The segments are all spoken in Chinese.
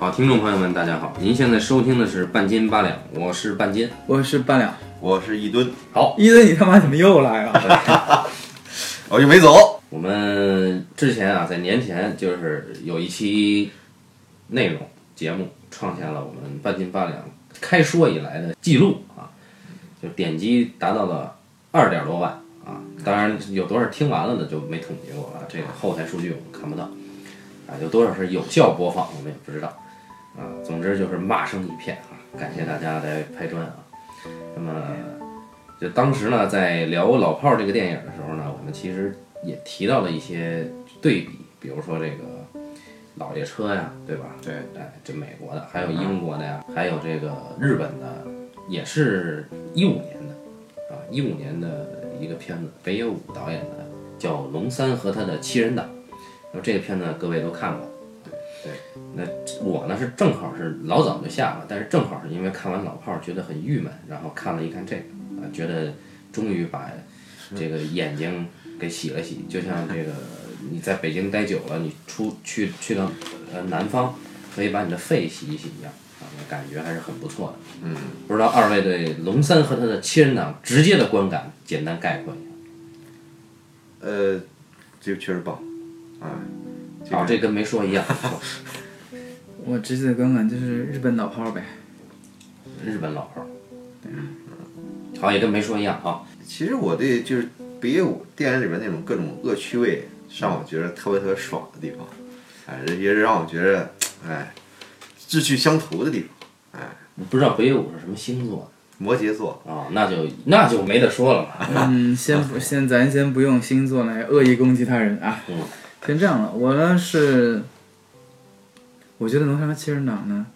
好，听众朋友们，大家好，您现在收听的是半斤八两，我是半斤。我是半两。我是一吨，好，一吨，你他妈怎么又来了？我就没走。我们之前啊，在年前就是有一期内容节目创下了我们半斤八两开说以来的记录啊，就点击达到了二点多万啊。当然有多少听完了的就没统计过啊，这个后台数据我们看不到啊。有多少是有效播放，我们也不知道啊。总之就是骂声一片啊，感谢大家来拍砖啊。那么，就当时呢，在聊《老炮儿》这个电影的时候呢，我们其实也提到了一些对比，比如说这个老爷车呀，对吧？对，哎，这美国的，还有英国的呀，还有这个日本的，也是一五年的，啊，一五年的一个片子，北野武导演的，叫《龙三和他的七人党》。那么这个片子各位都看过，对，那我呢是正好是老早就下了，但是正好是因为看完《老炮儿》觉得很郁闷，然后看了一看这个，啊，觉得终于把这个眼睛给洗了洗，就像这个 你在北京待久了，你出去去到呃南方，可以把你的肺洗一洗一样，啊，那感觉还是很不错的。嗯，不知道二位对龙三和他的七人党直接的观感，简单概括一下。呃，这个确实棒，哎，这啊，个这跟没说一样，我直接的观感就是日本老炮儿呗。日本老炮儿。好，也跟没说一样啊。其实我对就是北野武电影里边那种各种恶趣味，是让我觉得特别特别爽的地方，哎，这也是让我觉得哎志趣相投的地方。哎不知道北野武是什么星座摩羯座，的啊？那就那就没得说了嘛。嗯，先不先咱先不用星座来恶意攻击他人啊。嗯先这样了，我呢是，我觉得《农山和七人党》呢，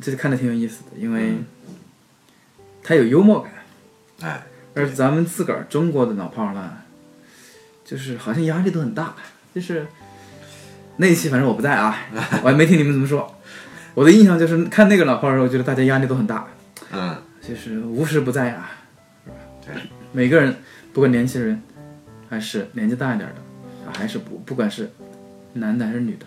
这看着挺有意思的，因为它有幽默感，哎，而咱们自个儿中国的老炮儿呢，就是好像压力都很大，就是那一期反正我不在啊，我还没听你们怎么说。我的印象就是看那个老炮儿的时候，我觉得大家压力都很大，嗯，就是无时不在啊，是吧？对，每个人，不管年轻人，还是年纪大一点的，啊还是不不管是男的还是女的，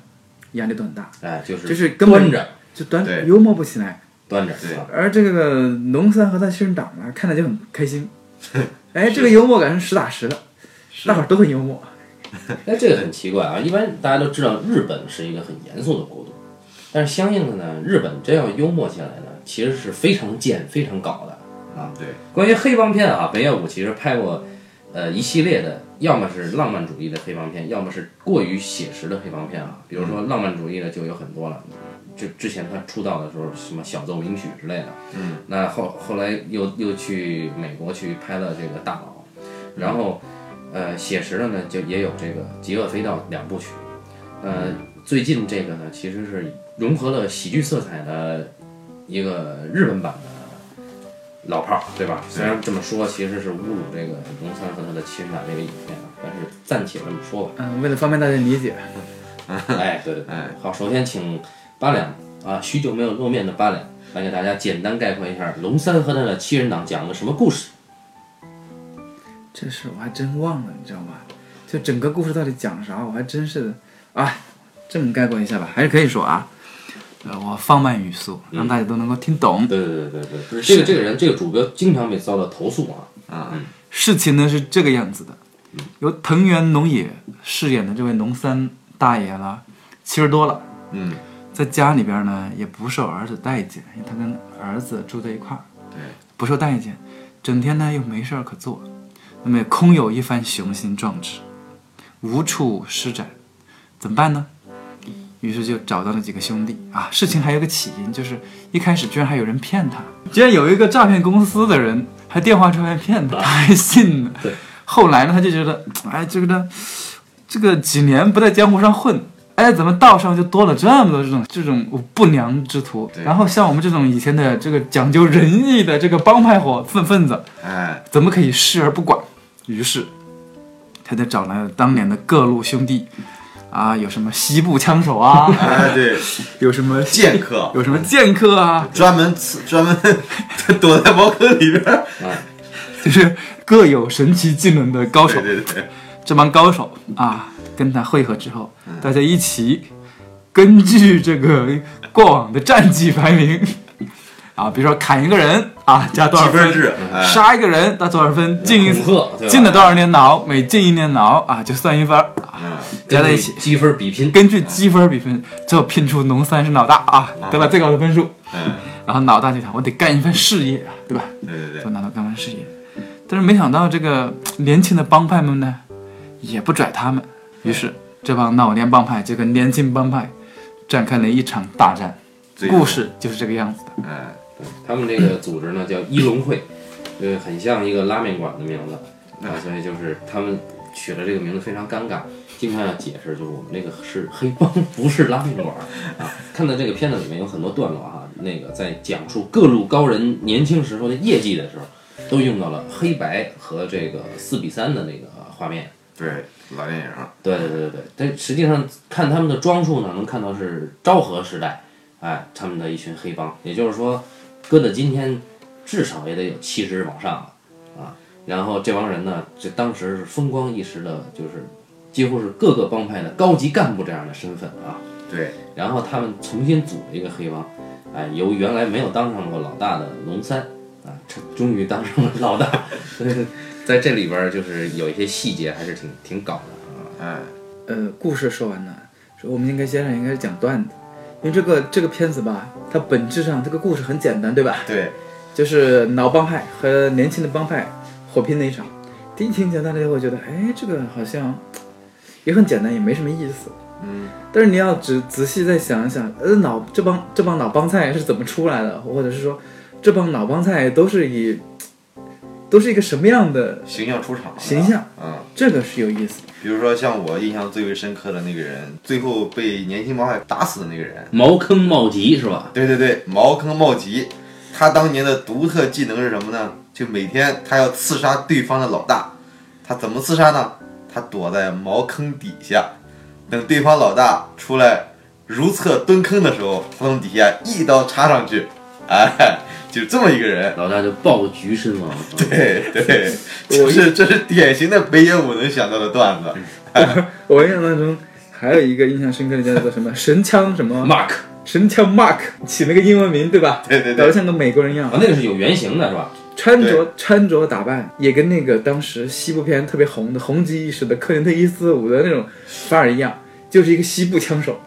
压力都很大，哎，就是就是根本着就端着幽默不起来。端着，对啊而这个农三和他七人党呢，看着就很开心，哎，这个幽默感是实打实的，大伙儿都很幽默。哎，这个很奇怪啊！一般大家都知道日本是一个很严肃的国度，但是相应的呢，日本真要幽默起来呢，其实是非常贱、非常搞的。啊，对，关于黑帮片啊，北野武其实拍过，呃，一系列的，要么是浪漫主义的黑帮片，要么是过于写实的黑帮片啊。比如说浪漫主义的就有很多了，就之前他出道的时候，什么小奏鸣曲之类的。嗯，那后后来又又去美国去拍了这个大佬，然后呃写实的呢就也有这个《极恶飞盗》两部曲，呃最近这个呢其实是融合了喜剧色彩的一个日本版的老炮儿，对吧？虽然这么说其实是侮辱这个龙三和他的七人党这个影片啊，但是暂且这么说吧。嗯，为了方便大家理解，哎，对对对哎，好，首先请八两啊，许久没有露面的八两来给大家简单概括一下龙三和他的七人党讲了什么故事。这事我还真忘了，你知道吗？就整个故事到底讲啥，我还真是的，啊，这么概括一下吧，还是可以说啊。呃，我放慢语速，让大家都能够听懂。对对对对这个这个人这个主播经常被遭到投诉啊。啊，事情呢是这个样子的，由藤原龙也饰演的这位农三大爷啦，七十多了，嗯，在家里边呢也不受儿子待见，因为他跟儿子住在一块儿，对，不受待见，整天呢又没事儿可做，那么也空有一番雄心壮志，无处施展，怎么办呢？于是就找到了几个兄弟啊。事情还有个起因，就是一开始居然还有人骗他，居然有一个诈骗公司的人还电话出来骗他，他还信了。对。后来呢，他就觉得，哎，这个呢，这个几年不在江湖上混，哎，怎么道上就多了这么多这种这种不良之徒？对然后像我们这种以前的这个讲究仁义的这个帮派伙分分子，哎，怎么可以视而不管？于是，他就找来了当年的各路兄弟，啊，有什么西部枪手啊，哎，对，有什么剑客。有什么剑客啊，专门刺专门 躲在茅坑里边。儿，就是各有神奇技能的高手。对。对对，这帮高手啊，跟他会合之后，大家一起根据这个过往的战绩排名。啊，比如说砍一个人啊加多少分，分制，哎，杀一个人打多少分，进一恐吓，对吧？进了多少年牢，每进一年牢啊就算一分儿，嗯，加在一起。积分比拼，根据积分比拼，最后拼出农三是老大啊，得了最高的分数。嗯，然后老大就想，我得干一番事业啊，对吧？对对对。就，拿到干番事业。但是没想到这个年轻的帮派们呢，也不拽他们，于是这帮老年帮派就跟年轻帮派展开了一场大战。故，事就是这个样子的。哎，他们这个组织呢叫一龙会，呃，很像一个拉面馆的名字。啊，所以就是他们取了这个名字非常尴尬，经常要解释，就是我们这个是黑帮，不是拉面馆啊。看到这个片子里面有很多段落哈、那个在讲述各路高人年轻时候的业绩的时候，都用到了黑白和这个四比三的那个画面。对，老电影，对对对对对，但实际上看他们的装束呢，能看到是昭和时代，哎，他们的一群黑帮，也就是说，搁到今天，至少也得有七十往上了啊。然后这帮人呢，这当时是风光一时的，就是几乎是各个帮派的高级干部这样的身份啊。对，然后他们重新组了一个黑帮，哎，由原来没有当上过老大的龙三啊，终于当上了老大。所 以在这里边儿就是有一些细节还是挺挺搞的啊。哎，呃，故事说完了，说我们应该接下来应该是讲段子，因为这个这个片子吧，它本质上这个故事很简单，对吧？对，就是老帮派和年轻的帮派火拼那一场。第一听简单了以后，觉得哎，这个好像也很简单，也没什么意思。嗯，但是你要仔仔细再想一想，呃，老这帮这帮老帮菜是怎么出来的，或者是说这帮老帮菜都是以都是一个什么样的形象出场，形象，嗯。这个是有意思。比如说像我印象最为深刻的那个人，最后被年轻帮派打死的那个人，茅坑茂吉是吧？对对对，茅坑茂吉，他当年的独特技能是什么呢？就每天他要刺杀对方的老大，他怎么刺杀呢？他躲在茅坑底下，等对方老大出来如厕蹲坑的时候，他从底下一刀插上去，哎，就这么一个人。老大就爆菊身亡。对对，我这是这是典型的北野武能想到的段子。我印象当中还有一个印象深刻的叫做什么神枪什么 Mark 神枪 Mark，起了个英文名对吧？对对对，搞得像个美国人一样啊，，那个是有原型的是吧？穿着穿着打扮也跟那个当时西部片特别红的红极一时的克林特伊斯特伍德那种范儿一样，就是一个西部枪手，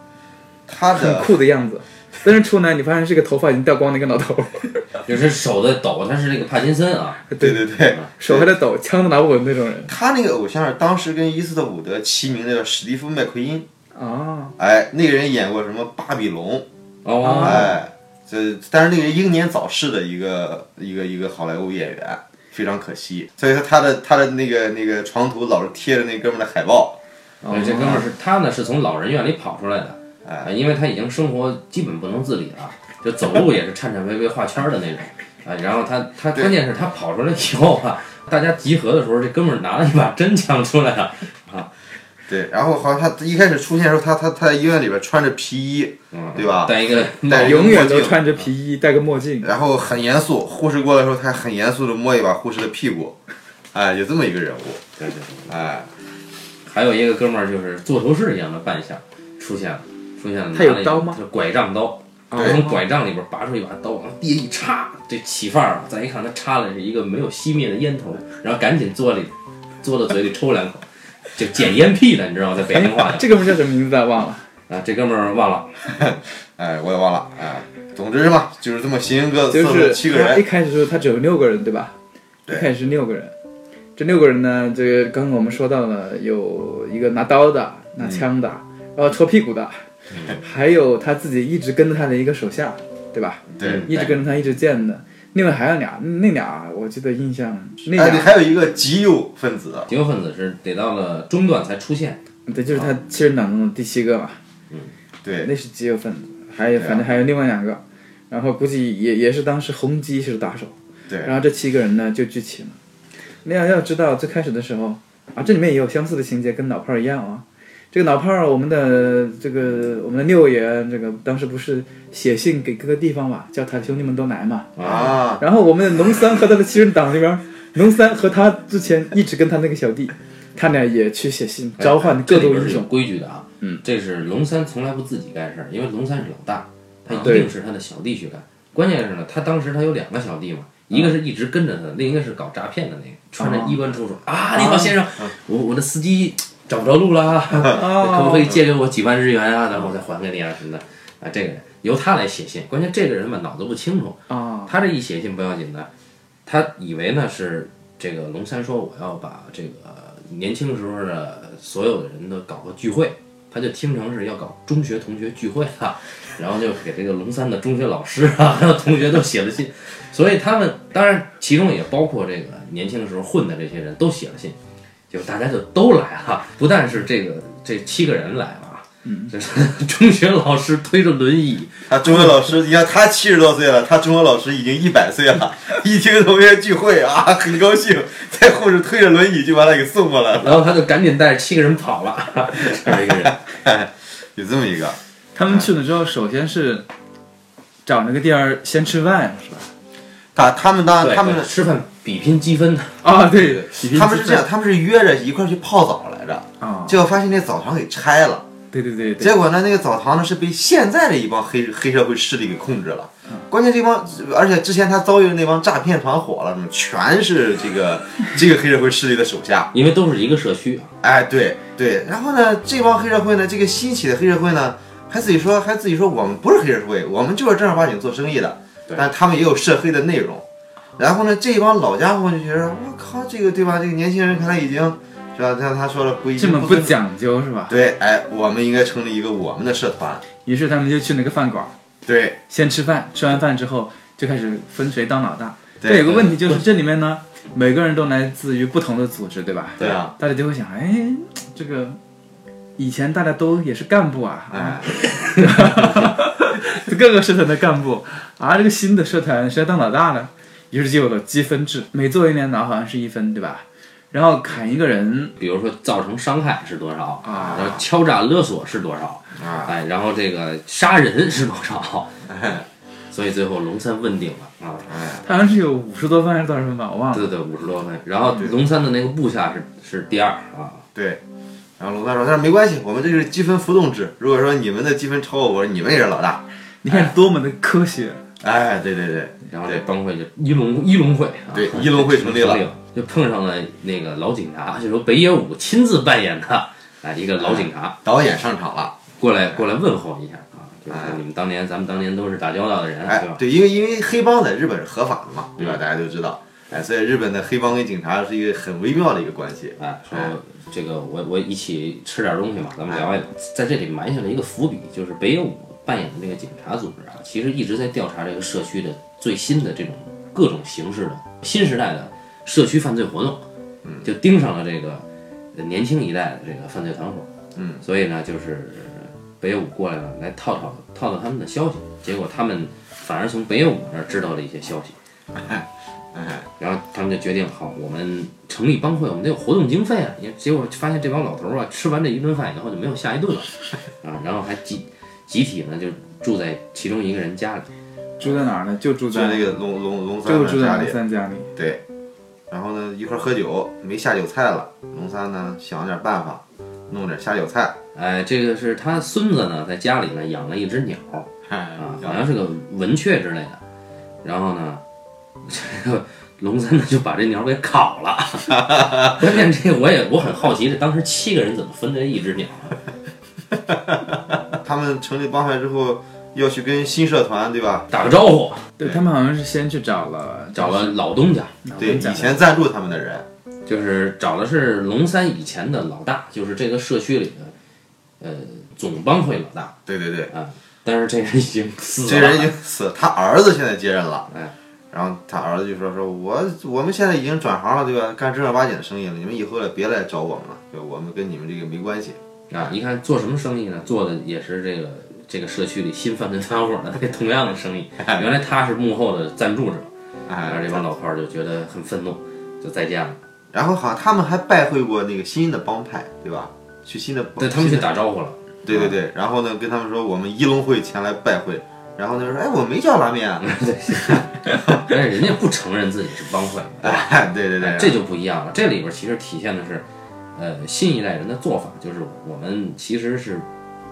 他的酷的样子。但是出来你发现是个头发已经掉光的一个老头，就是手在抖，他是那个帕金森啊。对对对，手还在抖，枪都拿不稳那种人。他那个偶像是当时跟伊斯特伍德齐名的叫史蒂夫麦奎因，啊。哎，那个人演过什么《巴比龙》，哦，哎，这但是那个英年早逝的一个一个一个好莱坞演员，非常可惜。所以说他的他的那个那个床头老是贴着那哥们儿的海报，呃这哥们儿是他呢，是从老人院里跑出来的，哎。啊，因为他已经生活基本不能自理了，就走路也是颤颤巍巍画圈儿的那种，啊，然后他他关键是他跑出来以后啊，大家集合的时候，这哥们儿拿了一把真枪出来了，对，然后好像他一开始出现的时候，他他他在医院里边穿着皮衣，嗯，对吧戴一个戴永远都穿着皮衣，戴个墨镜。然后很严肃，护士过来的时候，他还很严肃的摸一把护士的屁股，哎，有这么一个人物，对对对，哎，还有一个哥们儿就是做头饰一样的扮相出现了，出现了，他有刀吗？就拐杖刀。对从拐杖里边拔出一把刀，往地一插，这起范儿了。再一看，他插的是一个没有熄灭的烟头，然后赶紧嘬里，嘬到嘴里抽两口，就捡烟屁的，你知道吗？在北京话 这哥们儿叫什么名字啊？忘了。啊，这哥们儿忘了，哎，我也忘了，哎，总之嘛，就是这么形形各色就是七个人一，开始说他只有六个人，对吧？对一开始是六个人，这六个人呢，这个刚刚我们说到了，有一个拿刀的、拿枪的，然后戳屁股的，还有他自己一直跟着他的一个手下，对吧？对，一直跟着他一直见的。另外还有俩，那俩我记得印象，那还有一个极右分子，极右分子是得到了中段才出现，对，就是他七人党中的第七个嘛，对，那是极右分子，还有啊反正还有另外两个，然后估计也也是当时红基是打手。对，然后这七个人呢就聚齐了。那要要知道，最开始的时候啊，这里面也有相似的情节，跟老炮儿一样啊。这个老炮儿，我们的这个我们的六爷，这个当时不是写信给各个地方嘛，叫他的兄弟们都来嘛。啊，然后我们的农三和他的七人党里边儿，农三和他之前一直跟他那个小弟，他俩也去写信召唤各这里边是有路英雄。规矩的啊。嗯，这是龙三从来不自己干事儿，因为龙三是老大，他一定是他的小弟去干。关键是呢，他当时他有两个小弟嘛，一个是一直跟着他的，另一个是搞诈骗的那个，穿着衣冠楚楚啊，你好先生，我我的司机找不着路了，可不可以借给我几万日元啊？然后我再还给你啊什么的啊？这个人由他来写信，关键这个人吧脑子不清楚，啊，他这一写信不要紧的，他以为呢是这个龙三说我要把这个年轻时候的所有的人都搞个聚会，他就听成是要搞中学同学聚会了，然后就给这个龙三的中学老师啊 还有同学都写了信，所以他们当然其中也包括这个年轻的时候混的这些人都写了信，就大家就都来了，不但是这个这七个人来了啊。嗯，这是 中学老师推着轮椅，他中学老师，你看他七十多岁了，他中学老师已经一百岁了。一听同学聚会啊，很高兴，在后面推着轮椅就把他给送过来了。然后他就赶紧带着七个人跑了，一个人。有这么一个，他们去了之后，首先是找那个地儿先吃饭，是吧？他他们当然他们吃饭比拼积分的，啊，对，他们是这样，他们是约着一块儿去泡澡来着，啊，结果发现那澡堂给拆了。对对对对，结果呢，那个澡堂呢是被现在的一帮黑黑社会势力给控制了。关键这帮，而且之前他遭遇的那帮诈骗团伙了，什么全是这个 这个黑社会势力的手下。因为都是一个社区啊。哎，对对，然后呢，这帮黑社会呢，这个新起的黑社会呢，还自己说，还自己说我们不是黑社会，我们就是正儿八经做生意的，对但他们也有涉黑的内容。然后呢，这帮老家伙就觉得，我靠，这个对吧？这个年轻人看来已经是吧？像他说了，不一这么不讲究是吧？对，哎，我们应该成立一个我们的社团。于是他们就去那个饭馆，对，先吃饭，吃完饭之后就开始分谁当老大。对这有个问题就是这里面呢，每个人都来自于不同的组织，对吧？对啊，大家就会想，哎，这个以前大家都也是干部啊，啊 哎，各个社团的干部啊，这个新的社团谁要当老大呢？于是就有了积分制，每做一年牢好像是一分，对吧？然后砍一个人比如说造成伤害是多少，啊然后敲诈勒索是多少，啊，哎，然后这个杀人是多少，哎，所以最后龙三问鼎了啊。哎，他好像是有五十多分还是多少分吧，我忘了。对对，五十多分。然后龙三的那个部下是是第二啊，对。然后龙三说：“但是没关系，我们这是积分浮动制。如果说你们的积分超过我，你们也是老大。你看多么的科学，哎，对对对，然后这帮会就一龙一龙会啊，对一龙会成立了就碰上了那个老警察，就说北野武亲自扮演的哎一个老警察导演上场了。过来过来问候一下啊，就是你们当年咱们当年都是打交道的人，对吧，？哎对，因为因为黑帮在日本是合法的嘛，对吧？嗯大家都知道。哎，所以日本的黑帮跟警察是一个很微妙的一个关系。哎，说哎这个我我一起吃点东西嘛，咱们聊一聊，在这里埋下了一个伏笔，就是北野武扮演的这个警察组织啊，其实一直在调查这个社区的最新的这种各种形式的新时代的社区犯罪活动，嗯，就盯上了这个呃年轻一代的这个犯罪团伙，嗯，所以呢，就是北野武过来了，来套套套套他们的消息，结果他们反而从北野武那儿知道了一些消息。哎，然后他们就决定，好，我们成立帮会，我们得有活动经费啊。也结果发现这帮老头儿啊，吃完这一顿饭以后就没有下一顿了，啊，然后还集集体呢就住在其中一个人家里。住在哪儿呢？就住在那个龙龙龙三就住在龙的家里。三家里。对，然后呢，一块儿喝酒，没下酒菜了。龙三呢想了点办法，弄点下酒菜。哎，这个是他孙子呢，在家里呢养了一只鸟 哎啊，好像是个文雀之类的。然后呢，这 个龙三呢就把这鸟给烤了。关键这个我也我很好奇，这当时七个人怎么分这一只鸟啊？他们成立帮派之后，要去跟新社团，对吧？打个招呼，对他们好像是先去找了找了老东家。对，以前赞助他们的人。就是找的是龙三以前的老大，就是这个社区里的，呃，总帮会老大对对对，啊。但是这人已经死了，这人已经死了，他儿子现在接任了。哎，然后他儿子就说：“说我我们现在已经转行了，对吧？干正儿八经的生意了，你们以后也别来找我们了，对吧？我们跟你们这个没关系。啊，一看做什么生意呢？做的也是这个这个社区里新犯罪团伙的这同样的生意。原来他是幕后的赞助者，然后哎这，帮老炮儿就觉得很愤怒，就再见了。然后好像他们还拜会过那个新的帮派，对吧？去新的帮，对他们去打招呼了，对对对，然后呢，跟他们说我们一龙会前来拜会，然后呢说，哎，我没叫拉面啊，但是人家不承认自己是帮会，对对对这就不一样了。这里边其实体现的是，呃新一代人的做法，就是我们其实是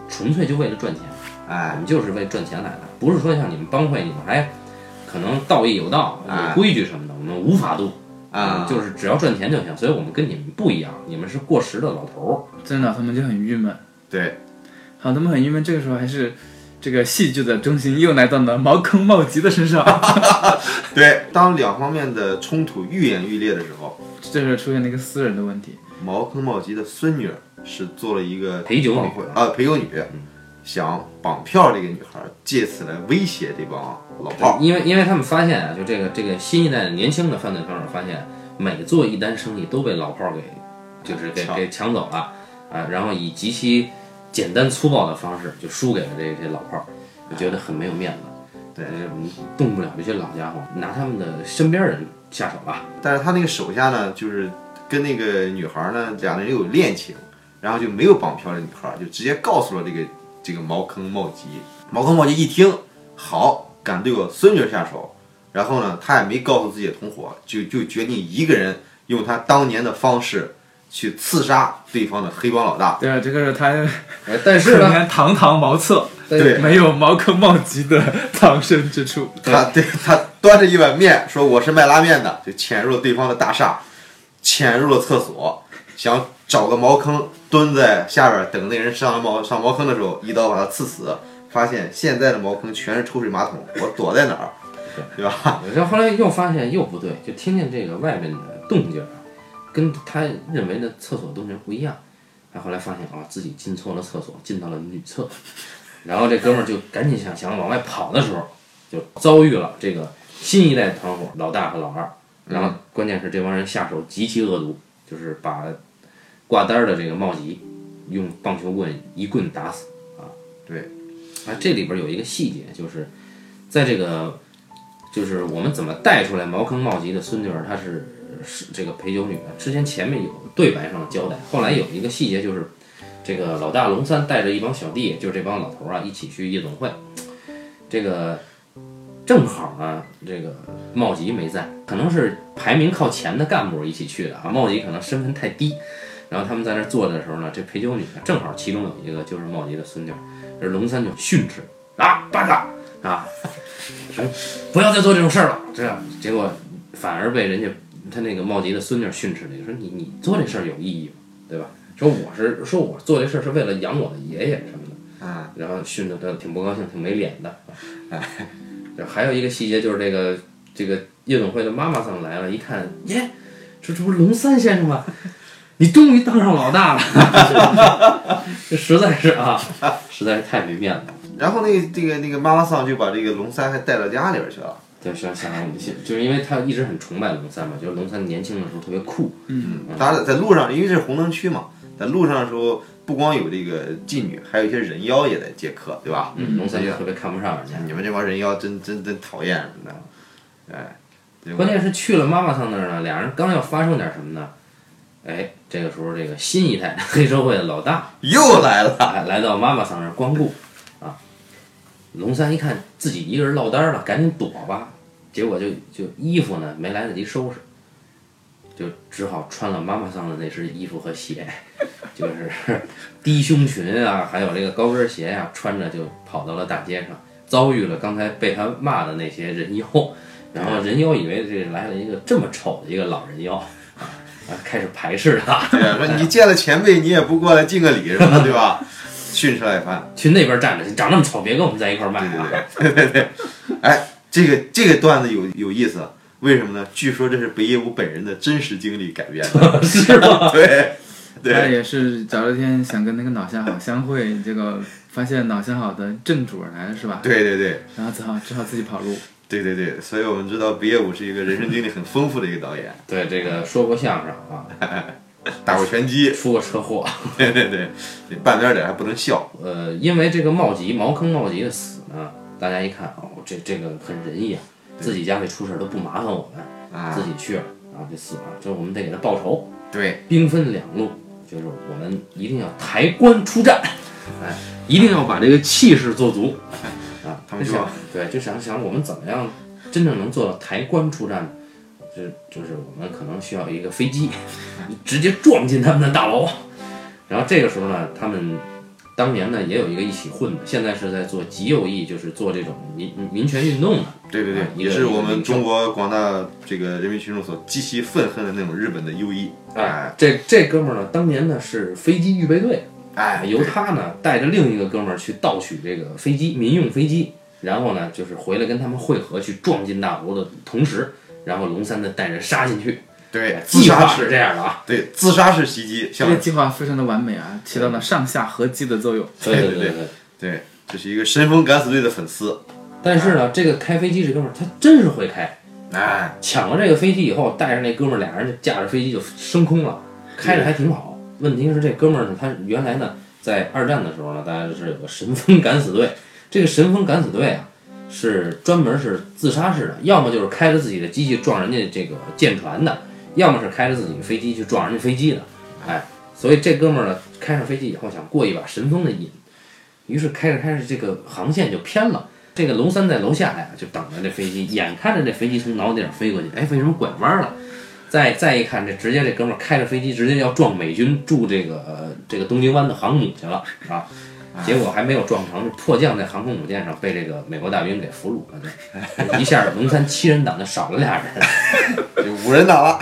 纯粹就为了赚钱，我哎，们就是为赚钱来的，不是说像你们帮会，你们还可能道义有道、哎有规矩什么的，我们无法度。啊，就是只要赚钱就行，所以我们跟你们不一样，你们是过时的老头儿真的，他们就很郁闷。对，好，他们很郁闷。这个时候还是这个戏剧的中心又来到了茅坑茂吉的身上。对，当两方面的冲突愈演愈烈的时候，这时候出现了一个私人的问题。茅坑茂吉的孙女儿是做了一个陪酒女啊，陪酒女，想绑票这个女孩，借此来威胁这帮老炮儿。因为因为他们发现啊，就这个这个新一代的年轻的犯罪分子发现，每做一单生意都被老炮儿给就是给抢给抢走了啊，然后以极其简单粗暴的方式就输给了这些老炮儿，就觉得很没有面子。对动不了这些老家伙，拿他们的身边人下手吧。但是他那个手下呢，就是跟那个女孩呢，两个人有恋情，然后就没有绑票的女孩，就直接告诉了这个这个茅坑茂吉。茅坑茂吉一听，好，敢对我孙女下手，然后呢，他也没告诉自己的同伙，就就决定一个人用他当年的方式去刺杀对方的黑帮老大。对啊，这个是他哎但是呢，堂堂茅厕，对没有茅坑茂吉的藏身之处。他对他端着一碗面说我是卖拉面的，就潜入了对方的大厦，潜入了厕所，想找个茅坑蹲在下边等那人上茅上茅坑的时候，一刀把他刺死。发现现在的茅坑全是抽水马桶，我躲在哪儿，对吧？然后后来又发现又不对，就听见这个外面的动静啊，跟他认为的厕所动静不一样。他后来发现啊，自己进错了厕所，进到了女厕。然后这哥们儿就赶紧想想往外跑的时候，就遭遇了这个新一代团伙老大和老二。然后关键是这帮人下手极其恶毒，就是把挂单儿的这个茂吉用棒球棍一棍打死啊。对，啊，这里边有一个细节，就是在这个就是我们怎么带出来茅坑茂吉的孙女儿，她是是这个陪酒女的。之前前面有对白上的交代，后来有一个细节就是，这个老大龙三带着一帮小弟，就是这帮老头儿啊，一起去夜总会。这个正好呢，这个茂吉没在，可能是排名靠前的干部一起去的啊。茂吉可能身份太低，然后他们在那儿坐着的时候呢，这陪酒女，正好其中有一个就是茂吉的孙女儿，这龙三就训斥啊，八嘎啊，说不要再做这种事儿了。这样结果反而被人家他那个茂吉的孙女训斥了，说你你做这事儿有意义吗？对吧？说我是说我做这事儿是为了养我的爷爷什么的。啊，然后训得他挺不高兴，挺没脸的。哎，这还有一个细节就是这个这个夜总会的妈妈桑来了，一看，耶，这这不是龙三先生吗？你终于当上老大了，这实在是啊，实在是太没面子了。然后那个这个那个妈妈桑就把这个龙三还带到家里边去了。对，想想就是因为他一直很崇拜龙三嘛，就是龙三年轻的时候特别酷，嗯，当然在路上，因为这是红灯区嘛，在路上的时候，不光有这个妓女，还有一些人妖也在接客，对吧？嗯，龙三就特别看不上人家。你们这帮人妖真真真讨厌什么的，哎，关键是去了妈妈桑那儿呢，俩人刚要发生点什么呢？哎，这个时候这个新一代黑社会的老大又来了，来来到妈妈桑那儿光顾啊。龙三一看自己一个人落单了，赶紧躲吧，结果就就衣服呢没来得及收拾，就只好穿了妈妈桑的那身衣服和鞋，就是低胸裙啊，还有这个高跟鞋呀、穿着就跑到了大街上，遭遇了刚才被他骂的那些人妖，然后人妖以为这来了一个这么丑的一个老人妖。啊，开始排斥他，对呀，说你见了前辈，你也不过来敬个礼什么的，对吧？训斥了一番，去那边站着，你长那么丑，别跟我们在一块儿卖啊！对对对，哎，这个这个段子有有意思，为什么呢？据说这是北野武本人的真实经历改编的，是吗？对他对也是早了天想跟那个脑相好相会，结果发现脑相好的正主儿来了是吧？对对对然后只好只好自己跑路。对对对，所以我们知道北野武是一个人生经历很丰富的一个导演，对，这个说过相声啊，打过拳击，出过车祸。对对对，对半边脸还不能笑，呃，因为这个茂吉茅坑茂吉的死呢，大家一看哦，这这个很仁义啊，自己家里出事儿都不麻烦我们，啊自己去了然后，就死了，这我们得给他报仇。对，兵分两路，就是我们一定要抬棺出战，哎，一定要把这个气势做足啊。他们想对，就想想我们怎么样真正能做到抬棺出战呢？就就是我们可能需要一个飞机，直接撞进他们的大楼。然后这个时候呢，他们当年呢也有一个一起混的，现在是在做极右翼，就是做这种民民权运动的。对对对也个是我们中国广大这个人民群众所极其愤恨的那种日本的右翼。哎，这这哥们儿呢，当年呢是飞机预备队，哎，由他呢带着另一个哥们儿去盗取这个飞机民用飞机，然后呢就是回来跟他们会合，去撞进大楼的同时，然后龙三呢带人杀进去。对自计划是杀式这样的啊，对自杀式袭击，这个计划非常的完美啊，起到了上下合击的作用。对对对对对。对，这是一个神风敢死队的粉丝。但是呢，这个开飞机这哥们儿他真是会开，哎，抢了这个飞机以后，带着那哥们儿俩人就驾着飞机就升空了，开着还挺好。问题是这哥们儿呢，他原来呢在二战的时候呢，大家是有个神风敢死队，这个神风敢死队啊是专门是自杀式的，要么就是开着自己的机器撞人家这个舰船的，要么是开着自己的飞机去撞人家飞机的。哎，所以这哥们儿呢开上飞机以后想过一把神风的瘾，于是开着开着这个航线就偏了。这个龙三在楼下呀，就等着这飞机，眼看着这飞机从脑顶飞过去，哎，为什么拐弯了？再再一看，这直接这哥们儿开着飞机直接要撞美军驻这个、呃、这个东京湾的航母去了啊！结果还没有撞成，迫降在航空母舰上被这个美国大兵给俘虏了，这一下龙三七人党就少了俩人。就五人党了。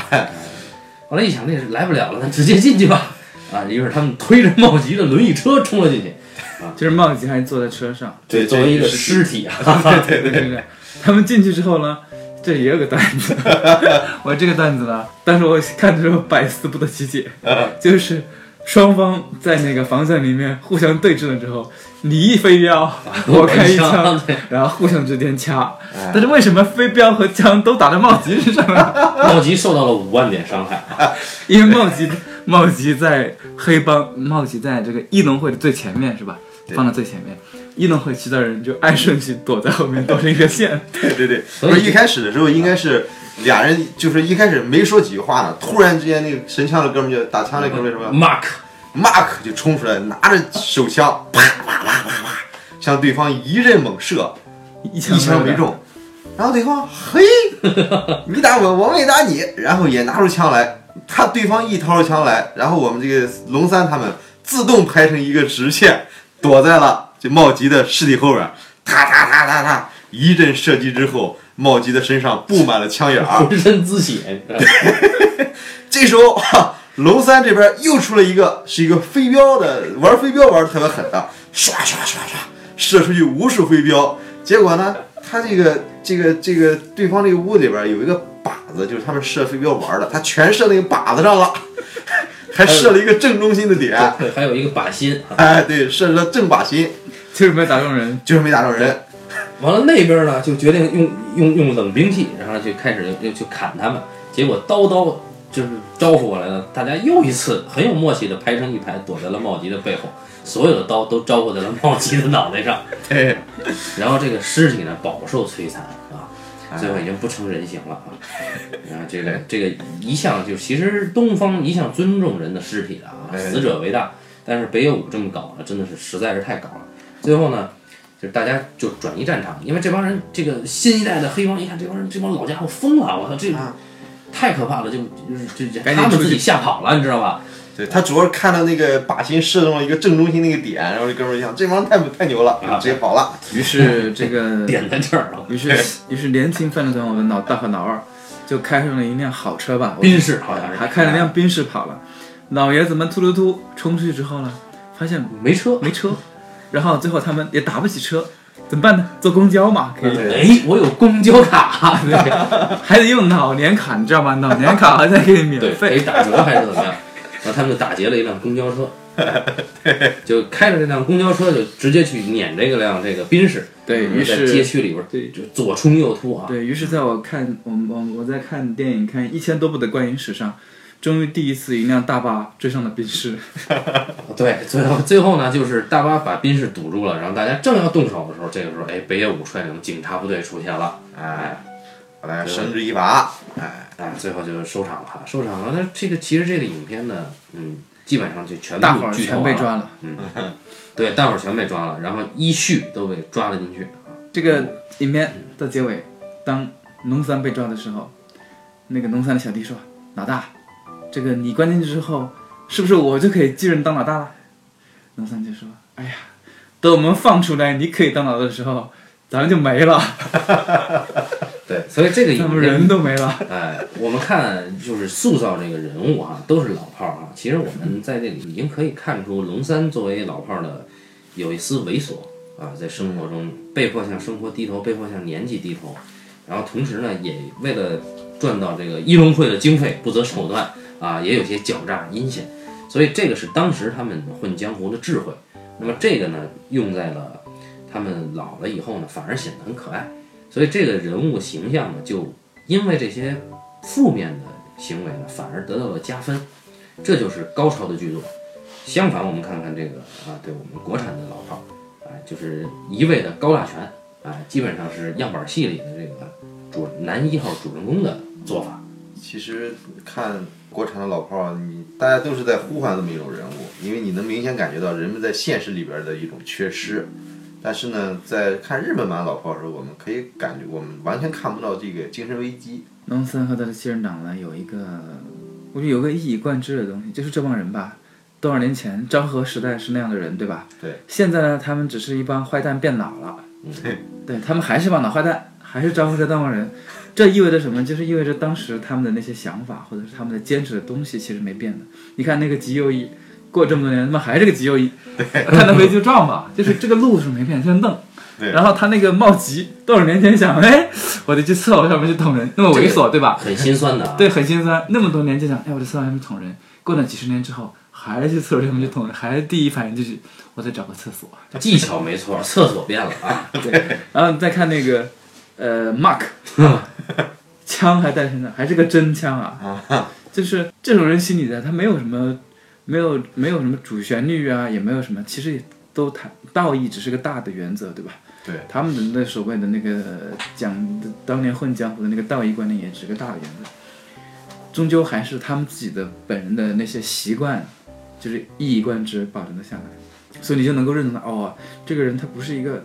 后来一想，那是来不了了，那直接进去吧。啊，于是他们推着茂吉的轮椅车冲了进去。啊就是茂吉还坐在车上，对，作为一个尸体啊，对对对对。他们进去之后呢，这也有个段子，我这个段子呢，当时我看的时候百思不得其解，就是双方在那个防线里面互相对峙了之后，你一飞镖，我开一枪，然后互相之间掐，但是为什么飞镖和枪都打在茂吉身上呢？茂吉受到了五万点伤害啊。因为茂吉茂吉在黑帮，茂吉在这个一龙会的最前面是吧？放在最前面，异能会其他人就按顺序躲在后面，躲成一个线。对 对对，不是一开始的时候应该是俩人，就是一开始没说几句话呢，突然之间那个神枪的哥们儿就打枪那哥们儿什么 Mark，Mark 就冲出来，拿着手枪啪啪啪啪啪向对方一阵猛射，一一枪没中，然后对方嘿，你打我，我没打你，然后也拿出枪来，他对方一掏出枪来，然后我们这个龙三他们自动排成一个直线，躲在了这茂吉的尸体后边，哒哒哒哒哒，一阵射击之后，茂吉的身上布满了枪眼儿。浑身滋血，这时候，哈，龙三这边又出了一个，是一个飞镖的，玩飞镖玩的特别狠的，唰唰唰唰，射出去无数飞镖。结果呢，他这个这个这个对方这个屋里边有一个靶子，就是他们射飞镖玩的，他全射那个靶子上了，还射了一个正中心的点。对，还有一个靶心啊。哎，对，射了正靶心，就是没打中人。就是没打中人。完了那边呢，就决定用用用冷兵器，然后就开始又去砍他们。结果刀刀就是招呼过来了，大家又一次很有默契的排成一排，躲在了茂吉的背后，所有的刀都招呼在了茂吉的脑袋上。对，然后这个尸体呢饱受摧残啊，最后已经不成人形了啊。然后这个这个一向就其实东方一向尊重人的尸体的啊，哎死者为大。但是北野武这么搞呢，真的是实在是太搞了。最后呢，就是大家就转移战场，因为这帮人这个新一代的黑帮一看这帮人这帮老家伙疯了，我操，这个啊太可怕了，就就是这这赶紧出去他们自己吓跑了，你知道吧？对他主要是看到那个靶心射中了一个正中心那个点，然后这哥们儿一想，这帮人太太牛了，啊直接跑了。于是 这个，点在这儿了，于是于是年轻犯罪团伙的老大和老二就开上了一辆好车吧，我宾士好像是还开了辆宾士跑了。老爷子们突突突冲出去之后呢，发现没车，没车，然后最后他们也打不起车，怎么办呢？坐公交嘛，可以，哎，我有公交卡，对还得用老年卡，你知道吗？老年卡还在给你免，费可以。打折还是怎么样？然后他们就打劫了一辆公交车，就开着这辆公交车就直接去撵这个辆这个宾士，对于在街，区里边对就左冲右突啊，对于是，在我看我我我在看电影看一千多部的观影史上，终于第一次一辆大巴追上了宾士。对，最后最后呢，就是大巴把宾士堵住了，然后大家正要动手的时候，这个时候，哎，北野武率领警察部队出现了，哎，把他绳之以法。哎，哎，最后就收场了哈，收场了。那这个其实这个影片呢，嗯，基本上就全部大伙儿全被抓了。嗯对，大伙儿全被抓了，然后依序都被抓了进去。这个影片的结尾，当农三被抓的时候，那个农三的小弟说：“老大，这个你关进去之后，是不是我就可以继任当老大了？”龙三就说：“哎呀，等我们放出来，你可以当老大的时候，咱们就没了，对，所以这个影片咱们人都没了。哎，我们看就是塑造这个人物哈、都是老炮儿哈、其实我们在这里已经可以看出龙三作为老炮儿的有一丝猥琐啊，在生活中被迫向生活低头，被迫向年纪低头，然后同时呢，也为了赚到这个一龙会的经费，不择手段啊，也有些狡诈阴险。所以这个是当时他们混江湖的智慧。那么这个呢，用在了他们老了以后呢，反而显得很可爱。所以这个人物形象呢，就因为这些负面的行为呢，反而得到了加分，这就是高超的剧作。相反，我们看看这个啊，对我们国产的老炮儿，哎，就是一味的高大全，哎，基本上是样板戏里的这个主男一号主人公的做法。其实看国产的老炮儿，你大家都是在呼唤这么一种人物，因为你能明显感觉到人们在现实里边的一种缺失。但是呢，在看日本版老炮儿的时候，我们可以感觉我们完全看不到这个精神危机。农森和他的继任党呢，有一个，我觉得有个一以贯之的东西，就是这帮人吧，多少年前昭和时代是那样的人，对吧？对。现在呢，他们只是一帮坏蛋变老了，对，对他们还是帮老坏蛋，还是昭和时代那帮人。这意味着什么？就是意味着当时他们的那些想法，或者是他们的坚持的东西，其实没变的。你看那个极右翼，过这么多年，他妈还是个极右翼，看到没就撞吧，就是这个路是没变，就是弄。对然后他那个茂吉，多少年前想，哎，我得去厕所上面去捅人，那么猥琐，对吧？很心酸的啊。对，很心酸。那么多年就想，哎，我得厕所上面捅人，过了几十年之后，还是去厕所上面去捅人，还是第一反应就是我得找个厕所。技巧没错，厕所变了啊。对，然后你再看那个，呃，Mark，枪还带身上，还是个真枪啊！就是这种人心里的，他没有什么，没有没有什么主旋律啊，也没有什么，其实也都谈道义，只是个大的原则，对吧？对，他们的那所谓的那个讲当年混江湖的那个道义观念，也只是个大的原则，终究还是他们自己的本人的那些习惯，就是一以贯之保存了下来，所以你就能够认同他哦，这个人他不是一个，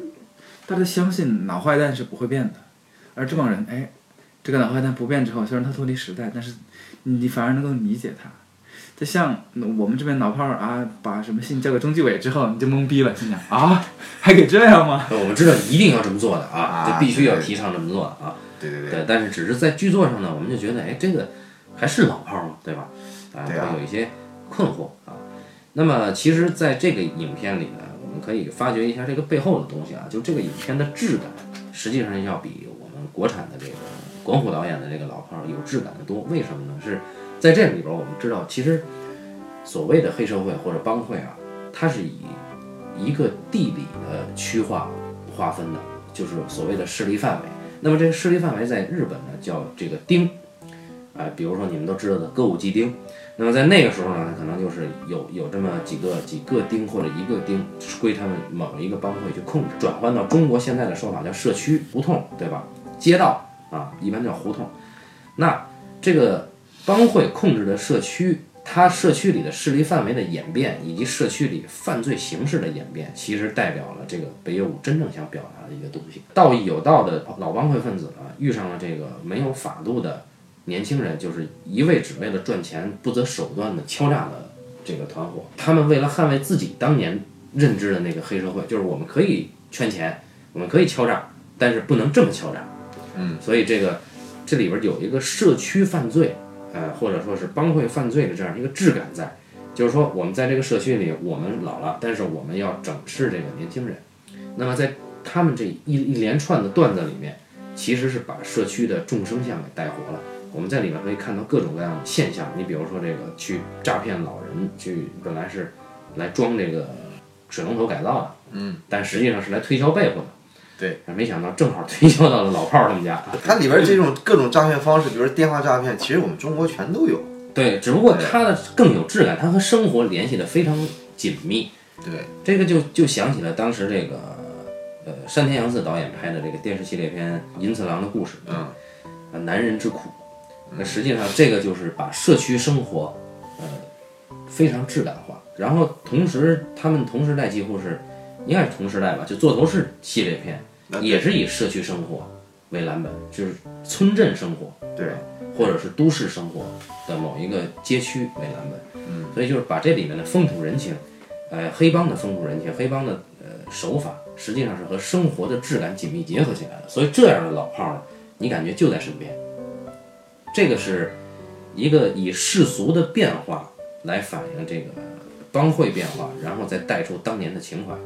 大家相信脑坏蛋是不会变的，而这帮人，哎，这个脑坏蛋不变之后，虽然他脱离时代，但是你反而能够理解他。就像我们这边老炮儿啊，把什么信交给中纪委之后，你就懵逼了，心想啊，还给这样吗？我们知道一定要这么做的啊，啊就必须要提倡这么做的啊。对对对，对，但是只是在剧作上呢，我们就觉得，哎，这个还是老炮儿嘛，对吧？啊，会有一些困惑啊。那么，其实，在这个影片里呢，我们可以发掘一下这个背后的东西啊，就这个影片的质感，实际上要比国产的这个管虎导演的这个老炮儿有质感的多。为什么呢？是在这里边，我们知道，其实所谓的黑社会或者帮会啊，它是以一个地理的区划划分的，就是所谓的势力范围。那么这个势力范围在日本呢叫这个町，哎，比如说你们都知道的歌舞伎町。那么在那个时候呢，可能就是有有这么几个几个町或者一个町归他们某一个帮会去控制，转换到中国现在的说法叫社区胡同，对吧？街道啊，一般叫胡同。那这个帮会控制的社区，它社区里的势力范围的演变，以及社区里犯罪形式的演变，其实代表了这个北野武真正想表达的一个东西。道义有道的老帮会分子呢，遇上了这个没有法度的年轻人，就是一味只为了赚钱、不择手段的敲诈的这个团伙。他们为了捍卫自己当年认知的那个黑社会，就是我们可以圈钱，我们可以敲诈，但是不能这么敲诈。嗯，所以这个这里边有一个社区犯罪，呃，或者说是帮会犯罪的这样一个质感在，就是说我们在这个社区里，我们老了，但是我们要整治这个年轻人。那么在他们这一一连串的段子里面，其实是把社区的众生相给带活了。我们在里面可以看到各种各样的现象，你比如说这个去诈骗老人，去本来是来装这个水龙头改造的，嗯，但实际上是来推销被子的。对，没想到正好推销到了老炮儿他们家。它里边这种各种诈骗方式，比如说电话诈骗，其实我们中国全都有。对，只不过它的更有质感，它和生活联系的非常紧密。对，这个就就想起了当时这个呃山田洋次导演拍的这个电视系列片《银次郎的故事》，嗯，啊，男人之苦。那实际上这个就是把社区生活，呃，非常质感化。然后同时他们同时代几乎是，应该是同时代吧，就座头市系列片也是以社区生活为蓝本，就是村镇生活对，或者是都市生活的某一个街区为蓝本。嗯，所以就是把这里面的风土人情，呃，黑帮的风土人情，黑帮的呃手法，实际上是和生活的质感紧密结合起来的。所以这样的老炮儿呢，你感觉就在身边。这个是一个以世俗的变化来反映这个帮会变化，然后再带出当年的情怀，哎，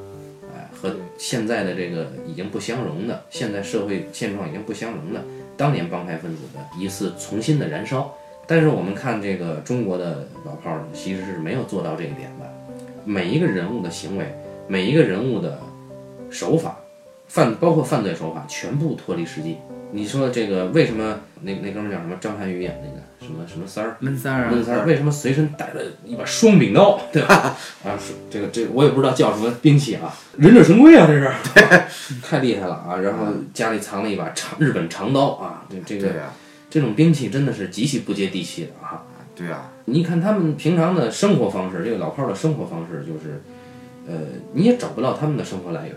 和现在的这个已经不相容的，现在社会现状已经不相容的当年帮派分子的一次重新的燃烧。但是我们看这个中国的老炮儿，其实是没有做到这一点的。每一个人物的行为，每一个人物的手法，犯包括犯罪手法，全部脱离实际。你说这个为什么那那哥们儿叫什么？张涵予演那个什么什么三儿？闷三儿啊，闷三儿为什么随身带了一把双柄刀，对吧？啊，是这个这个我也不知道叫什么兵器啊，忍者神龟啊，这是，太厉害了啊！然后家里藏了一把长日本长刀啊，这这个这种兵器真的是极其不接地气的啊！对啊，你看他们平常的生活方式，这个老炮儿的生活方式就是，呃，你也找不到他们的生活来源，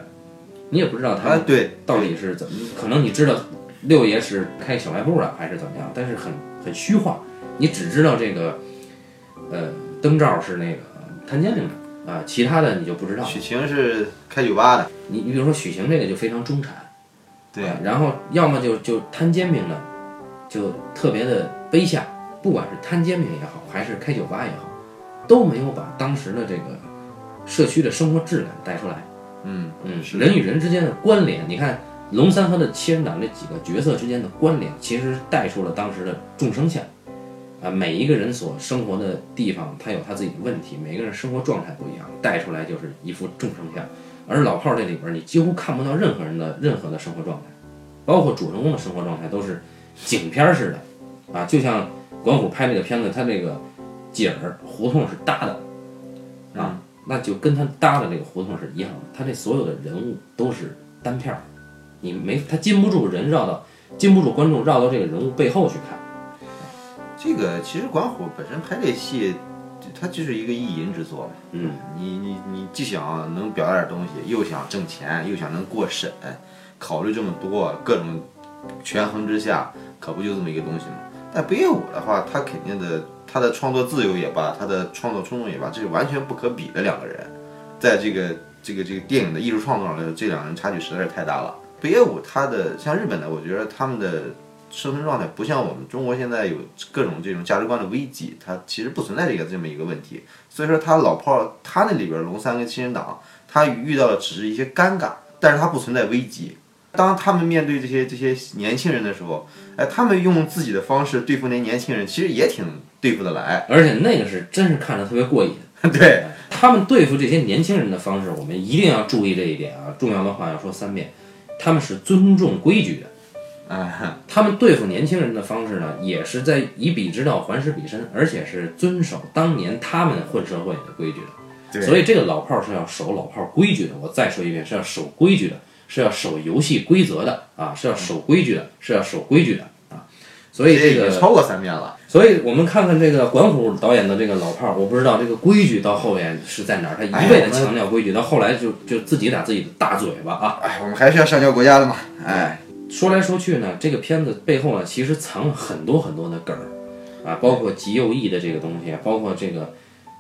你也不知道他们，啊对，到底是怎么，可能你知道六爷是开小卖部的还是怎么样，但是很很虚化，你只知道这个，呃，灯罩是那个摊煎饼的啊，其他的你就不知道。许晴是开酒吧的，你你比如说许晴这个就非常中产，对啊然后要么就就摊煎饼的，就特别的卑下，不管是摊煎饼也好，还是开酒吧也好，都没有把当时的这个社区的生活质感带出来。嗯嗯，人与人之间的关联，你看龙三和的七人党这几个角色之间的关联，其实带出了当时的众生相。啊，每一个人所生活的地方，他有他自己的问题，每个人生活状态不一样，带出来就是一副众生相。而老炮儿这里边，你几乎看不到任何人的任何的生活状态，包括主人公的生活状态都是景片儿似的，啊，就像管虎拍那个片子，他这个景儿胡同是搭的，啊，那就跟他搭的这个胡同是一样的，他这所有的人物都是单片儿，你没他禁不住人绕到，禁不住观众绕到这个人物背后去看。这个其实管虎本身拍这戏，他就是一个意淫之作嘛。嗯，你你你既想能表达点东西，又想挣钱，又想能过审，考虑这么多各种权衡之下，可不就这么一个东西吗？但北野武的话，他肯定的，他的创作自由也罢，他的创作冲动也罢，这是完全不可比的两个人，在这个这个这个电影的艺术创作上来说，这两个人差距实在是太大了。北野武他的像日本的，我觉得他们的生存状态不像我们中国现在有各种这种价值观的危机，他其实不存在这个这么一个问题。所以说他老炮儿他那里边龙三跟新人党，他遇到的只是一些尴尬，但是他不存在危机。当他们面对这些这些年轻人的时候，哎，他们用自己的方式对付那年轻人，其实也挺对付得来。而且那个是真是看着特别过瘾。对，他们对付这些年轻人的方式，我们一定要注意这一点啊！重要的话要说三遍，他们是尊重规矩的。哎，他们对付年轻人的方式呢，也是在以彼之道还施彼身，而且是遵守当年他们混社会的规矩的。对所以这个老炮儿是要守老炮儿规矩的。我再说一遍，是要守规矩的，是要守游戏规则的啊，是要守规矩的，是要守规矩的啊。所以这个超过三遍了。所以我们看看这个管虎导演的这个老炮儿，我不知道这个规矩到后面是在哪儿，他一味的强调规矩，到后来就就自己打自己的大嘴巴啊。哎，我们还是要上交国家的嘛。哎，说来说去呢，这个片子背后呢，其实藏了很多很多的梗儿啊，包括极右翼的这个东西，包括这个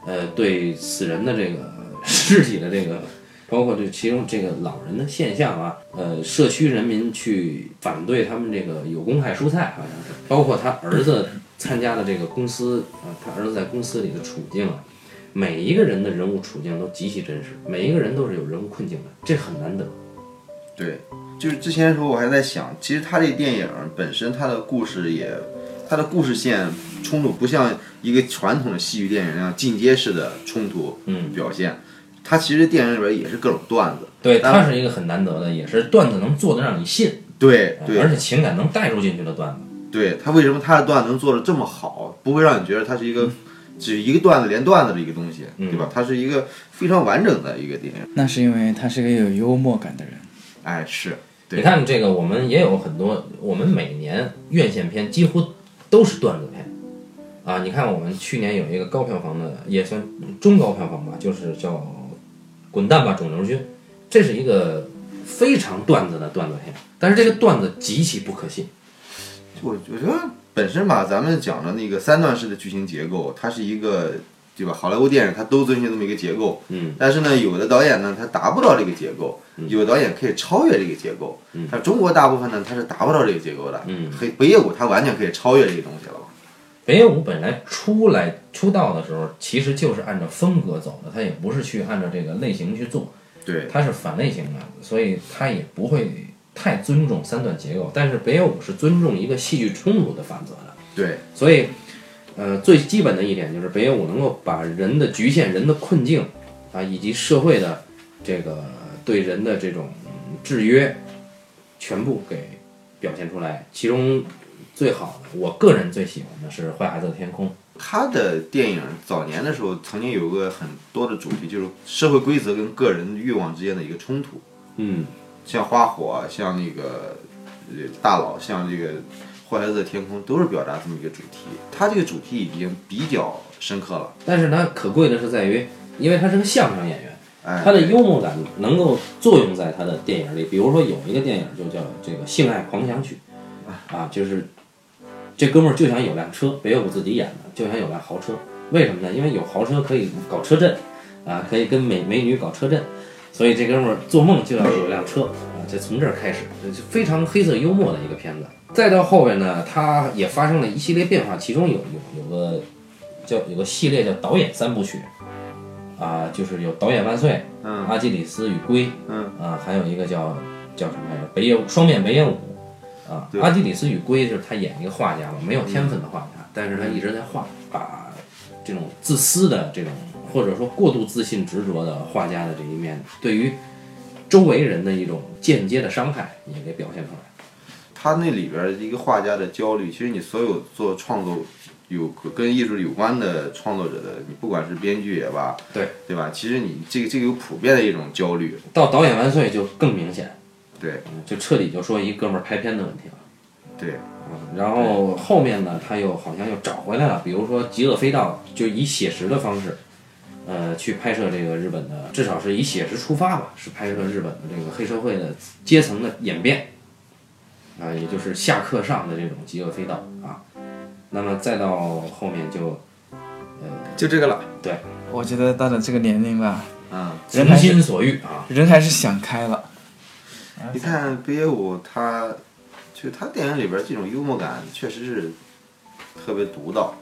呃对死人的这个尸体的这个。包括这其中这个老人的现象啊，呃，社区人民去反对他们这个有公害蔬菜，好像是，包括他儿子参加的这个公司啊，他儿子在公司里的处境啊，每一个人的人物处境都极其真实，每一个人都是有人物困境的，这很难得。对，就是之前的时候我还在想，其实他这电影本身它的故事也，它的故事线冲突不像一个传统的戏剧电影那样进阶式的冲突嗯表现，它其实电影里边也是各种段子。对，当它是一个很难得的，也是段子能做的让你信，对对而且情感能带入进去的段子。对，他为什么他的段子能做的这么好，不会让你觉得他是一个只一个段子连段子的一个东西，对吧？他是一个非常完整的一个电影。那是因为他是个有幽默感的人。哎，是，对你看这个，我们也有很多，我们每年院线片几乎都是段子片啊。你看我们去年有一个高票房的，也算中高票房吧，就是叫《滚蛋吧，肿瘤君》，这是一个非常段子的段子片，但是这个段子极其不可信。我我觉得本身吧，咱们讲的那个三段式的剧情结构，它是一个对吧？好莱坞电影它都遵循这么一个结构，嗯，但是呢，有的导演呢，他达不到这个结构，有的导演可以超越这个结构，嗯。但中国大部分呢，他是达不到这个结构的，嗯，黑北野武他完全可以超越这个东西了？北野武本来出来出道的时候，其实就是按照风格走的，他也不是去按照这个类型去做，对，他是反类型的，所以他也不会太尊重三段结构。但是北野武是尊重一个戏剧冲突的法则的，对，所以，呃，最基本的一点就是北野武能够把人的局限、人的困境啊，以及社会的这个对人的这种嗯制约，全部给表现出来。其中最好的，我个人最喜欢的是《坏孩子的天空》。他的电影早年的时候曾经有个很多的主题，就是社会规则跟个人欲望之间的一个冲突，嗯，像花火，像那个呃大佬，像这个坏孩子的天空，都是表达这么一个主题。他这个主题已经比较深刻了，但是呢，可贵的是在于，因为他是个相声演员，哎，他的幽默感能够作用在他的电影里。比如说有一个电影就叫这个《性爱狂想曲》，啊，就是这哥们儿就想有辆车，北野武自己演的，就想有辆豪车。为什么呢？因为有豪车可以搞车震，啊，可以跟美美女搞车震，所以这哥们儿做梦就要有辆车啊。这从这儿开始，这就非常黑色幽默的一个片子。再到后边呢，他也发生了一系列变化，其中有有有个叫有个系列叫导演三部曲，啊，就是有导演万岁，嗯阿基里斯与龟，嗯啊，还有一个叫叫什么来着？北野武双面北野武，啊，阿基里斯与龟就是他演一个画家嘛，没有天分的画家，但是他一直在画，把这种自私的这种或者说过度自信执着的画家的这一面，对于周围人的一种间接的伤害也给表现出来。他那里边儿一个画家的焦虑，其实你所有做创作有跟艺术有关的创作者的，你不管是编剧也罢，对对吧？其实你这个这个有普遍的一种焦虑，到导演万岁就更明显，对嗯就彻底就说一哥们儿拍片的问题了。对，嗯然后后面呢，他又好像又找回来了，比如说《极恶飞盗》，就以写实的方式，呃，去拍摄这个日本的，至少是以写实出发吧，是拍摄日本的这个黑社会的阶层的演变，啊、也就是下课上的这种极恶飞盗啊。那么再到后面就呃就这个了。对，我觉得到了这个年龄吧，嗯，人心所欲啊，人还是想开了。你看北野武他，就他电影里边儿这种幽默感确实是特别独到，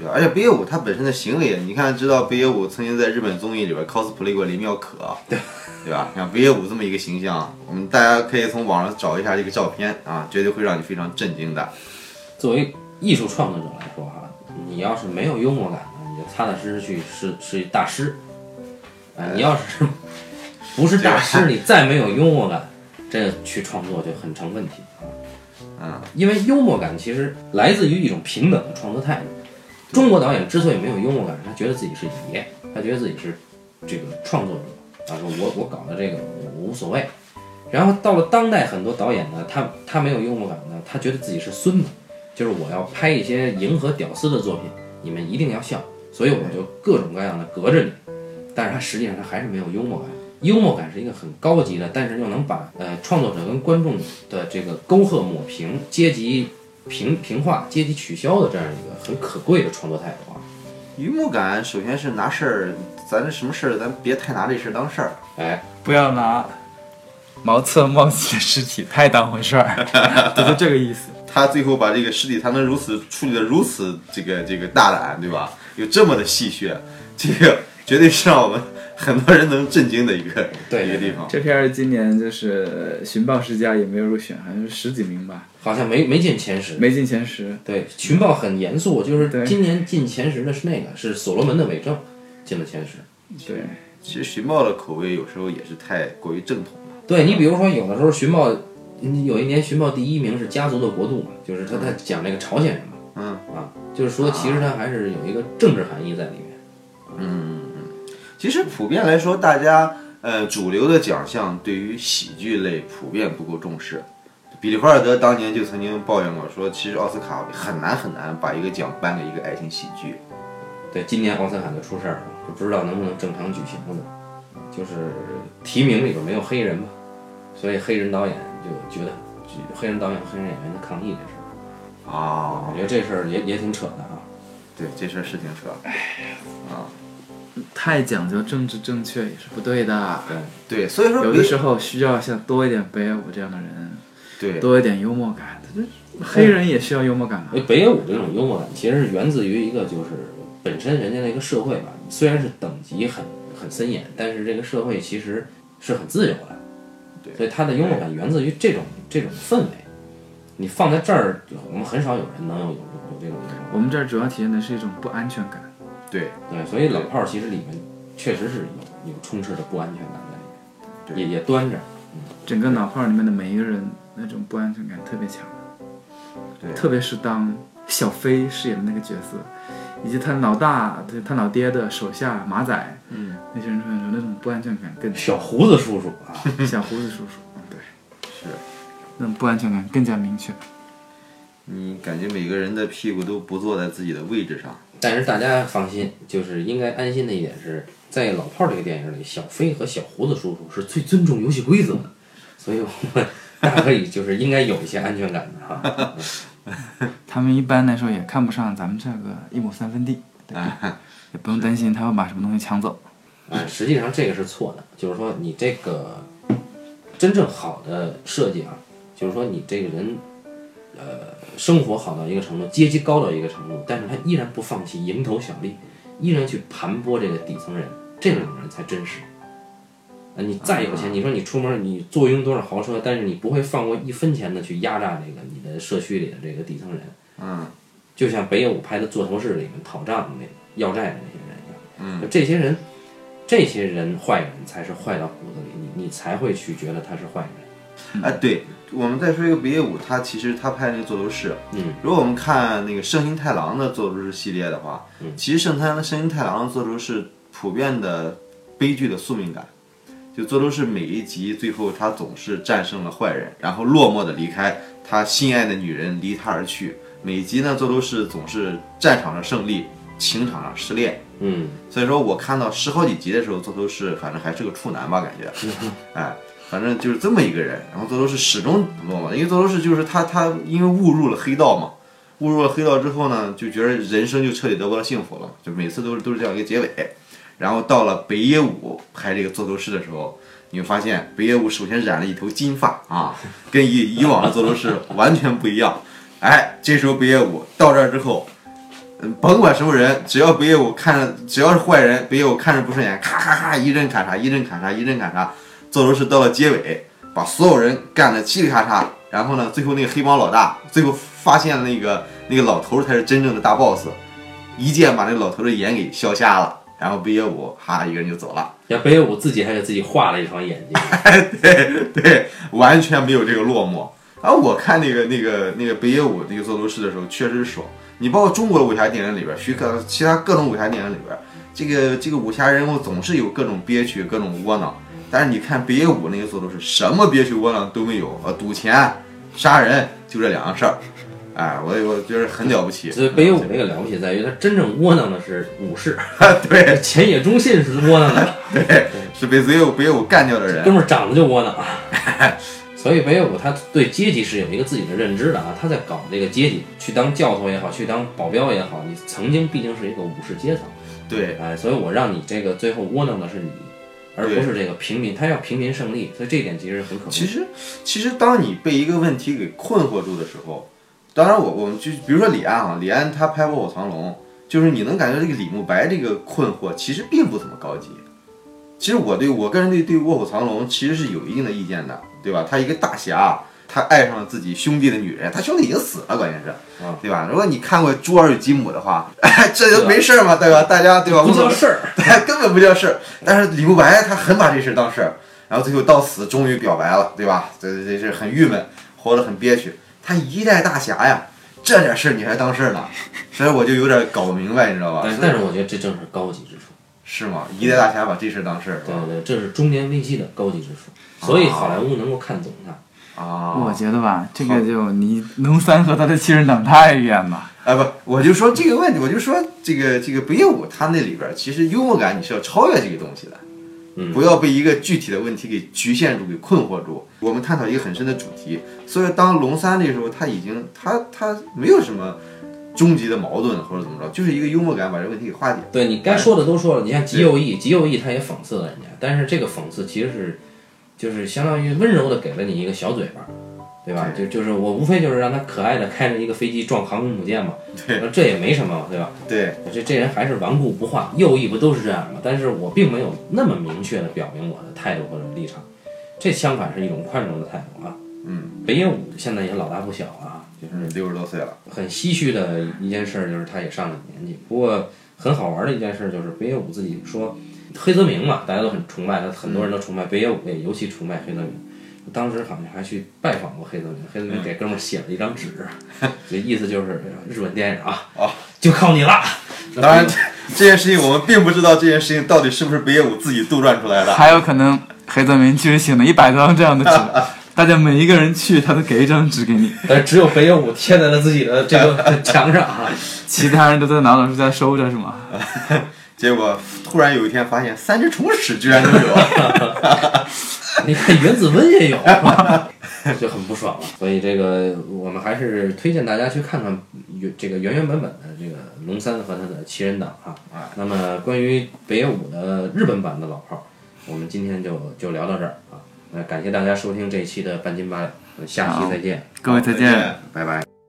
对？而且北野武他本身的行为，你看知道北野武曾经在日本综艺里边 cosplay 过林妙可，对对吧？像北野武这么一个形象，我们大家可以从网上找一下这个照片啊，绝对会让你非常震惊的。作为艺术创作者来说哈，你要是没有幽默感呢，你就踏踏实实去是是大师。啊，你要是不是大师，你再没有幽默感，这去创作就很成问题啊。嗯，因为幽默感其实来自于一种平等的创作态度。中国导演之所以没有幽默感，他觉得自己是爷，他觉得自己是这个创作者啊，说我我搞的这个我无所谓。然后到了当代，很多导演呢，他他没有幽默感呢，他觉得自己是孙子，就是我要拍一些迎合屌丝的作品，你们一定要笑，所以我就各种各样的隔着你。但是他实际上他还是没有幽默感。幽默感是一个很高级的，但是又能把呃创作者跟观众的这个沟壑抹平、阶级平平化、阶级取消的这样一个很可贵的创作态度啊。幽默感首先是拿事儿，咱这什么事儿，咱别太拿这事儿当事儿。哎，不要拿茅厕冒起的尸体太当回事儿，就是这个意思。他最后把这个尸体，他能如此处理的如此这个这个大胆，对吧？有这么的戏谑，这个绝对是让我们很多人能震惊的一个对一个地方。这片儿今年就是寻宝世家也没有入选，好像是十几名吧，好像没没进前十。没进前十。对，寻宝很严肃，就是今年进前十的是那个，是所罗门的伪证进了前十。对，其实寻宝的口味有时候也是太过于正统了。对你比如说，有的时候寻报，你有一年寻宝第一名是家族的国度嘛，就是他他讲那个朝鲜人嘛，嗯啊，就是说其实他还是有一个政治含义在里面。其实普遍来说，大家呃主流的奖项对于喜剧类普遍不够重视。比利华尔德当年就曾经抱怨过，说其实奥斯卡很难很难把一个奖颁给一个爱情喜剧。对，今年奥斯卡就出事儿了，就不知道能不能正常举行了呢。就是提名里边没有黑人嘛，所以黑人导演就觉得黑人导演、黑人演员的抗议这事儿，啊我，觉得这事儿也也挺扯的啊。对，这事儿是挺扯。太讲究政治正确也是不对的。对，对，所以说有的时候需要像多一点北野武这样的人，对多一点幽默感。这黑人也需要幽默感啊因。为北野武这种幽默感其实是源自于一个就是本身人家那个社会吧，虽然是等级很很森严，但是这个社会其实是很自由的。对所以他的幽默感源自于这种这种氛围。你放在这儿，我们很少有人能有有有这种。我们这儿主要体现的是一种不安全感。对。对，所以老炮儿其实里面确实是有有充斥着不安全感在里面，对。也也端着。整个脑炮里面的每一个人那种不安全感特别强，对。特别是当小飞饰演的那个角色，以及他老大、他老爹的手下马仔，嗯，那些人出时候，那种不安全感更小胡子叔叔啊，小胡子叔叔，嗯对，是。那种不安全感更加明确。你感觉每个人的屁股都不坐在自己的位置上。但是大家放心，就是应该安心的一点是，在老炮儿这个电影里，小飞和小胡子叔叔是最尊重游戏规则的，所以我们大家可以就是应该有一些安全感的哈。他们一般来说也看不上咱们这个一亩三分地，对吧？也不用担心他会把什么东西抢走。哎，实际上这个是错的，就是说你这个真正好的设计啊，就是说你这个人，呃，生活好到一个程度，阶级高到一个程度，但是他依然不放弃蝇头小利，依然去盘剥这个底层人，这种人才真实。啊，你再有钱，你说你出门你坐拥多少豪车，但是你不会放过一分钱的去压榨这个你的社区里的这个底层人，嗯就像北野武拍的《座头市》里面讨账的那要债的那些人一样。嗯就这些人，这些人坏人才是坏到骨子里，你你才会去觉得他是坏人。哎，对，我们再说一个北野武，他其实他拍那个座头市，嗯，如果我们看那个圣心太郎的座头市系列的话，嗯其实圣太圣心太郎的座头市普遍的悲剧的宿命感。就座头市每一集最后他总是战胜了坏人，然后落寞的离开他心爱的女人离他而去。每一集呢，座头市总是战场上胜利，情场上失恋。嗯，所以说我看到十好几集的时候，座头市反正还是个处男吧，感觉，哎，反正就是这么一个人。然后座头市始终不落寞，因为座头市就是他，他因为误入了黑道嘛，误入了黑道之后呢，就觉得人生就彻底得不到幸福了，就每次都是都是这样一个结尾。然后到了北野武拍这个座头市的时候，你会发现北野武首先染了一头金发啊，跟以以往的座头市完全不一样。哎，这时候北野武到这儿之后，嗯，甭管什么人，只要北野武看着，只要是坏人，北野武看着不顺眼，咔咔咔一阵砍杀，一阵砍杀，一阵砍杀，座头市到了结尾，把所有人干得嘁里咔嚓，然后呢，最后那个黑帮老大，最后发现了那个那个老头儿才是真正的大 boss，一剑把那个老头儿的眼给削瞎了，然后北野武哈一个人就走了，像北野武自己还给自己画了一双眼睛。对对，完全没有这个落寞。然后我看那个那个那个北野武那个做头饰的时候，确实爽。你包括中国的武侠电影里边，许可其他各种武侠电影里边，这个这个武侠人物总是有各种憋屈、各种窝囊。但是你看北野武那个座头是，什么憋屈窝囊都没有，啊，赌钱、杀人就这两样事儿。哎，我我觉得很了不起。所以北野武那个了不起在于他真正窝囊的是武士，对前野忠信是窝囊的，对，是被北野武北野武干掉的人哥。们儿长得就窝囊。所以北野武他对阶级是有一个自己的认知的啊，他在搞这个阶级，去当教头也好，去当保镖也好，你曾经毕竟是一个武士阶层，对哎，所以我让你这个最后窝囊的是你，而不是这个平民，他要平民胜利，所以这一点其实很可怕。其实，其实当你被一个问题给困惑住的时候，当然我我们就比如说李安啊，李安他拍《卧虎藏龙》，就是你能感觉这个李慕白这个困惑其实并不怎么高级。其实我对我个人对对《卧虎藏龙》其实是有一定的意见的，对吧？他一个大侠，他爱上了自己兄弟的女人，他兄弟已经死了，关键是啊，对吧？如果你看过《朱儿与吉姆》的话，这都没事儿嘛，对吧？大家对吧？不叫事儿，对，根本不叫事儿。但是李慕白他很把这事儿当事儿，然后最后到死终于表白了，对吧？这这这是很郁闷，活得很憋屈。他一代大侠呀，这点事儿你还当事儿呢？所以我就有点搞不明白，你知道吧？但是我觉得这正是高级之处。是吗？一代大侠把这事儿当事儿，对对，这是中年危机的高级之处，所以好莱坞能够看懂它。啊，我觉得吧，这个就你龙三和他的亲人党太远了。啊不，我就说这个问题，我就说这个这个北野武他那里边其实幽默感你是要超越这个东西的，嗯不要被一个具体的问题给局限住、给困惑住。我们探讨一个很深的主题，所以当龙三那时候，他已经他他没有什么终极的矛盾或者怎么着，就是一个幽默感把这个问题给化解。对你该说的都说了，你像极右翼，极右翼他也讽刺了人家，但是这个讽刺其实是就是相当于温柔的给了你一个小嘴巴，对吧？就就是我无非就是让他可爱的开着一个飞机撞航空母舰嘛，对，这也没什么，对吧？对，这这人还是顽固不化，右翼不都是这样吗？但是我并没有那么明确的表明我的态度或者立场，这相反是一种宽容的态度啊。嗯，北野武现在也老大不小了啊，就是嗯，六十多岁了，很唏嘘的一件事儿，就是他也上了年纪。不过很好玩的一件事儿就是北野武自己说，黑泽明嘛，大家都很崇拜他，很多人都崇拜北野武，也尤其崇拜黑泽明。当时好像还去拜访过黑泽明，黑泽明给哥们儿写了一张纸，这意思就是日本电影啊，哦就靠你了。当然，这件事情我们并不知道这件事情到底是不是北野武自己杜撰出来的。还有可能黑泽明其实写了一百张这样的纸，大家每一个人去，他都给一张纸给你，但是只有北野武贴在了自己的这个 墙上啊。其他人都在拿老师在收着是吗？结果突然有一天发现三只虫屎居然都有，你看原子温也有，就很不爽了。所以这个我们还是推荐大家去看看原这个原原本本的这个龙三和他的七人党啊。那么关于北野武的日本版的老炮儿，我们今天就就聊到这儿啊。那感谢大家收听这一期的半斤八两，下期再见，各位再见。再见拜拜。